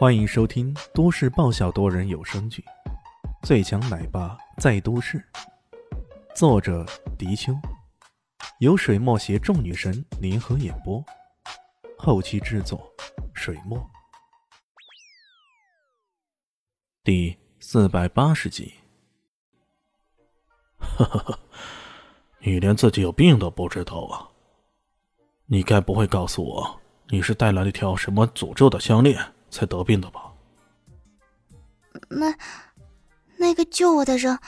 欢迎收听都市爆笑多人有声剧《最强奶爸在都市》，作者：迪秋，由水墨携众女神联合演播，后期制作：水墨。第四百八十集。呵呵呵，你连自己有病都不知道啊！你该不会告诉我，你是带来了一条什么诅咒的项链？才得病的吧？那那个救我的人，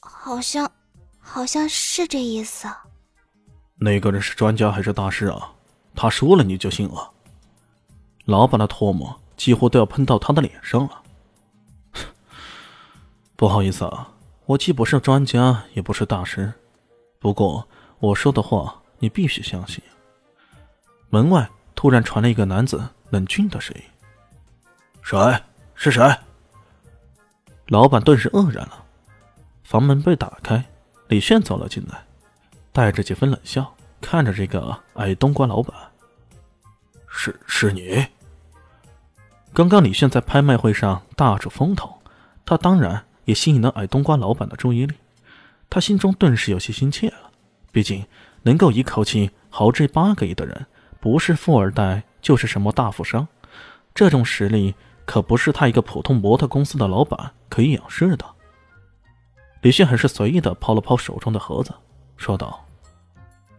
好像好像是这意思。那个人是专家还是大师啊？他说了你就信了？老板的唾沫几乎都要喷到他的脸上了。不好意思啊，我既不是专家，也不是大师。不过我说的话你必须相信。门外突然传来一个男子冷峻的声音。谁？是谁？老板顿时愕然了。房门被打开，李炫走了进来，带着几分冷笑看着这个矮冬瓜老板。是是你？刚刚李炫在拍卖会上大出风头，他当然也吸引了矮冬瓜老板的注意力。他心中顿时有些心切了。毕竟能够一口气豪掷八个亿的人，不是富二代就是什么大富商，这种实力。可不是他一个普通模特公司的老板可以仰视的。李迅很是随意的抛了抛手中的盒子，说道：“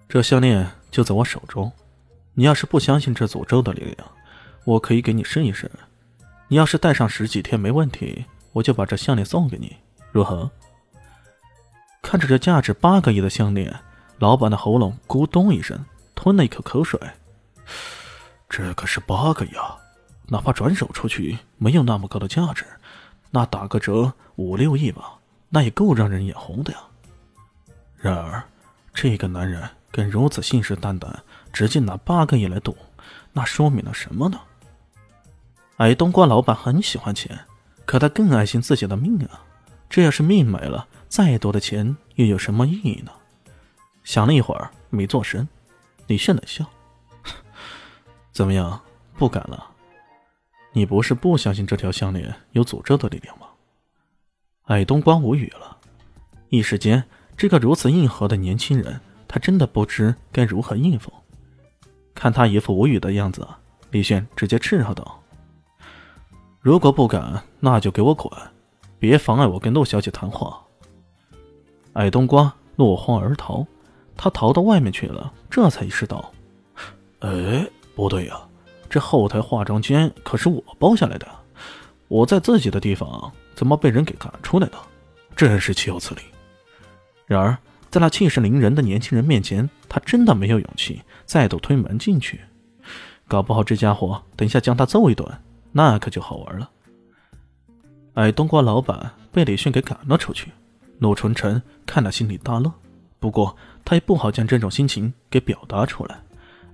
这项链就在我手中，你要是不相信这诅咒的力量，我可以给你试一试。你要是戴上十几天没问题，我就把这项链送给你，如何？”看着这价值八个亿的项链，老板的喉咙咕咚一声，吞了一口口水。这可是八个亿啊！哪怕转手出去没有那么高的价值，那打个折五六亿吧，那也够让人眼红的呀。然而，这个男人敢如此信誓旦旦，直接拿八个亿来赌，那说明了什么呢？矮冬瓜老板很喜欢钱，可他更爱惜自己的命啊！这要是命没了，再多的钱又有什么意义呢？想了一会儿，没做声。李炫冷笑：“怎么样，不敢了？”你不是不相信这条项链有诅咒的力量吗？矮冬瓜无语了，一时间，这个如此硬核的年轻人，他真的不知该如何应付。看他一副无语的样子，李炫直接斥喝道：“如果不敢，那就给我滚，别妨碍我跟陆小姐谈话。”矮冬瓜落荒而逃，他逃到外面去了，这才意识到：“哎，不对呀。”这后台化妆间可是我包下来的，我在自己的地方怎么被人给赶出来的？真是岂有此理！然而，在那气势凌人的年轻人面前，他真的没有勇气再度推门进去。搞不好这家伙等一下将他揍一顿，那可就好玩了。矮冬瓜老板被李迅给赶了出去，陆纯纯看了心里大乐，不过他也不好将这种心情给表达出来，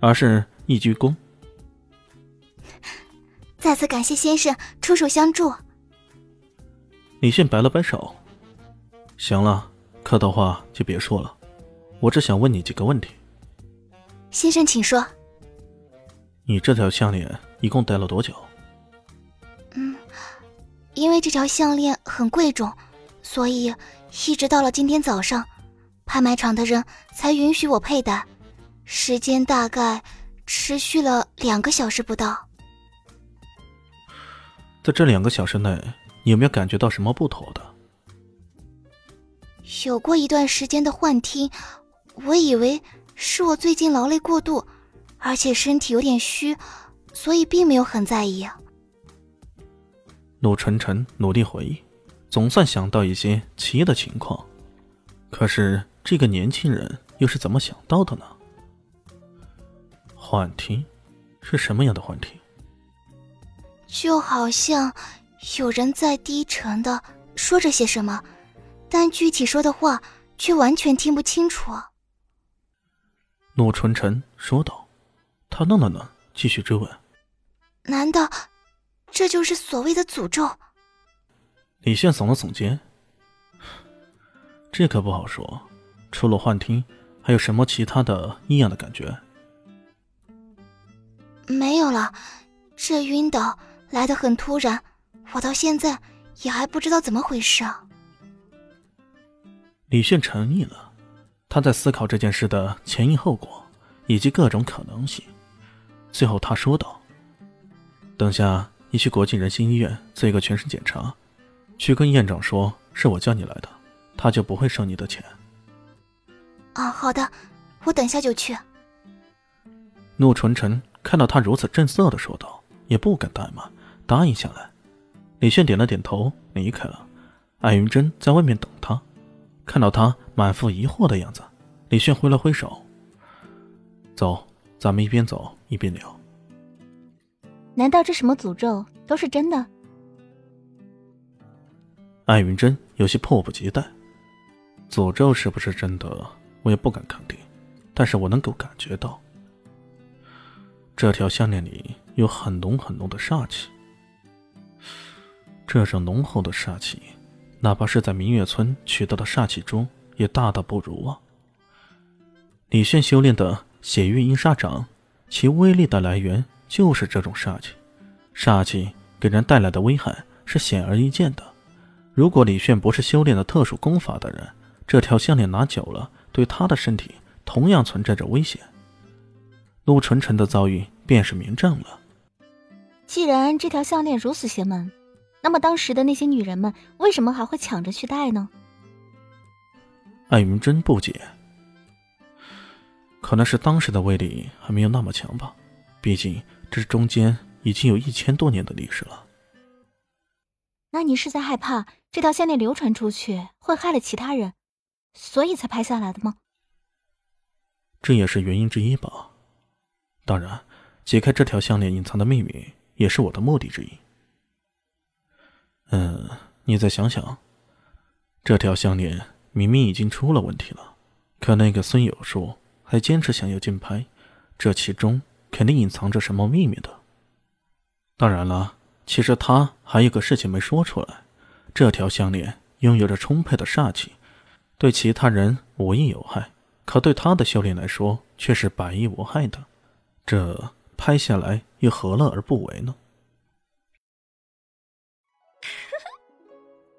而是一鞠躬。再次感谢先生出手相助。李迅摆了摆手：“行了，客套话就别说了，我只想问你几个问题。”先生，请说。你这条项链一共戴了多久？嗯，因为这条项链很贵重，所以一直到了今天早上，拍卖场的人才允许我佩戴，时间大概持续了两个小时不到。在这两个小时内，你有没有感觉到什么不妥的？有过一段时间的幻听，我以为是我最近劳累过度，而且身体有点虚，所以并没有很在意。陆晨晨努力回忆，总算想到一些奇异的情况。可是这个年轻人又是怎么想到的呢？幻听，是什么样的幻听？就好像有人在低沉的说着些什么，但具体说的话却完全听不清楚。诺纯晨说道，他愣了愣，继续追问：“难道这就是所谓的诅咒？”李现耸了耸肩：“这可不好说，除了幻听，还有什么其他的异样的感觉？”没有了，这晕倒。来得很突然，我到现在也还不知道怎么回事啊。李炫沉溺了，他在思考这件事的前因后果以及各种可能性。最后他说道：“等下你去国际仁心医院做一个全身检查，去跟院长说是我叫你来的，他就不会收你的钱。”啊，好的，我等下就去。陆纯纯看到他如此正色的说道，也不敢怠慢，答应下来。李炫点了点头，离开了。艾云珍在外面等他。看到他满腹疑惑的样子，李炫挥了挥手：“走，咱们一边走一边聊。”难道这什么诅咒都是真的？艾云珍有些迫不及待。诅咒是不是真的，我也不敢肯定，但是我能够感觉到，这条项链里有很浓很浓的煞气。这种浓厚的煞气。哪怕是在明月村取得的煞气中，也大大不如啊！李炫修炼的血域阴煞掌，其威力的来源就是这种煞气。煞气给人带来的危害是显而易见的。如果李炫不是修炼的特殊功法的人，这条项链拿久了，对他的身体同样存在着危险。陆纯纯的遭遇便是明证了。既然这条项链如此邪门，那么当时的那些女人们为什么还会抢着去戴呢？艾云真不解，可能是当时的威力还没有那么强吧，毕竟这中间已经有一千多年的历史了。那你是在害怕这条项链流传出去会害了其他人，所以才拍下来的吗？这也是原因之一吧。当然，解开这条项链隐藏的秘密也是我的目的之一。你再想想，这条项链明明已经出了问题了，可那个孙有树还坚持想要竞拍，这其中肯定隐藏着什么秘密的。当然了，其实他还有个事情没说出来：这条项链拥有着充沛的煞气，对其他人无益有害，可对他的修炼来说却是百益无害的。这拍下来又何乐而不为呢？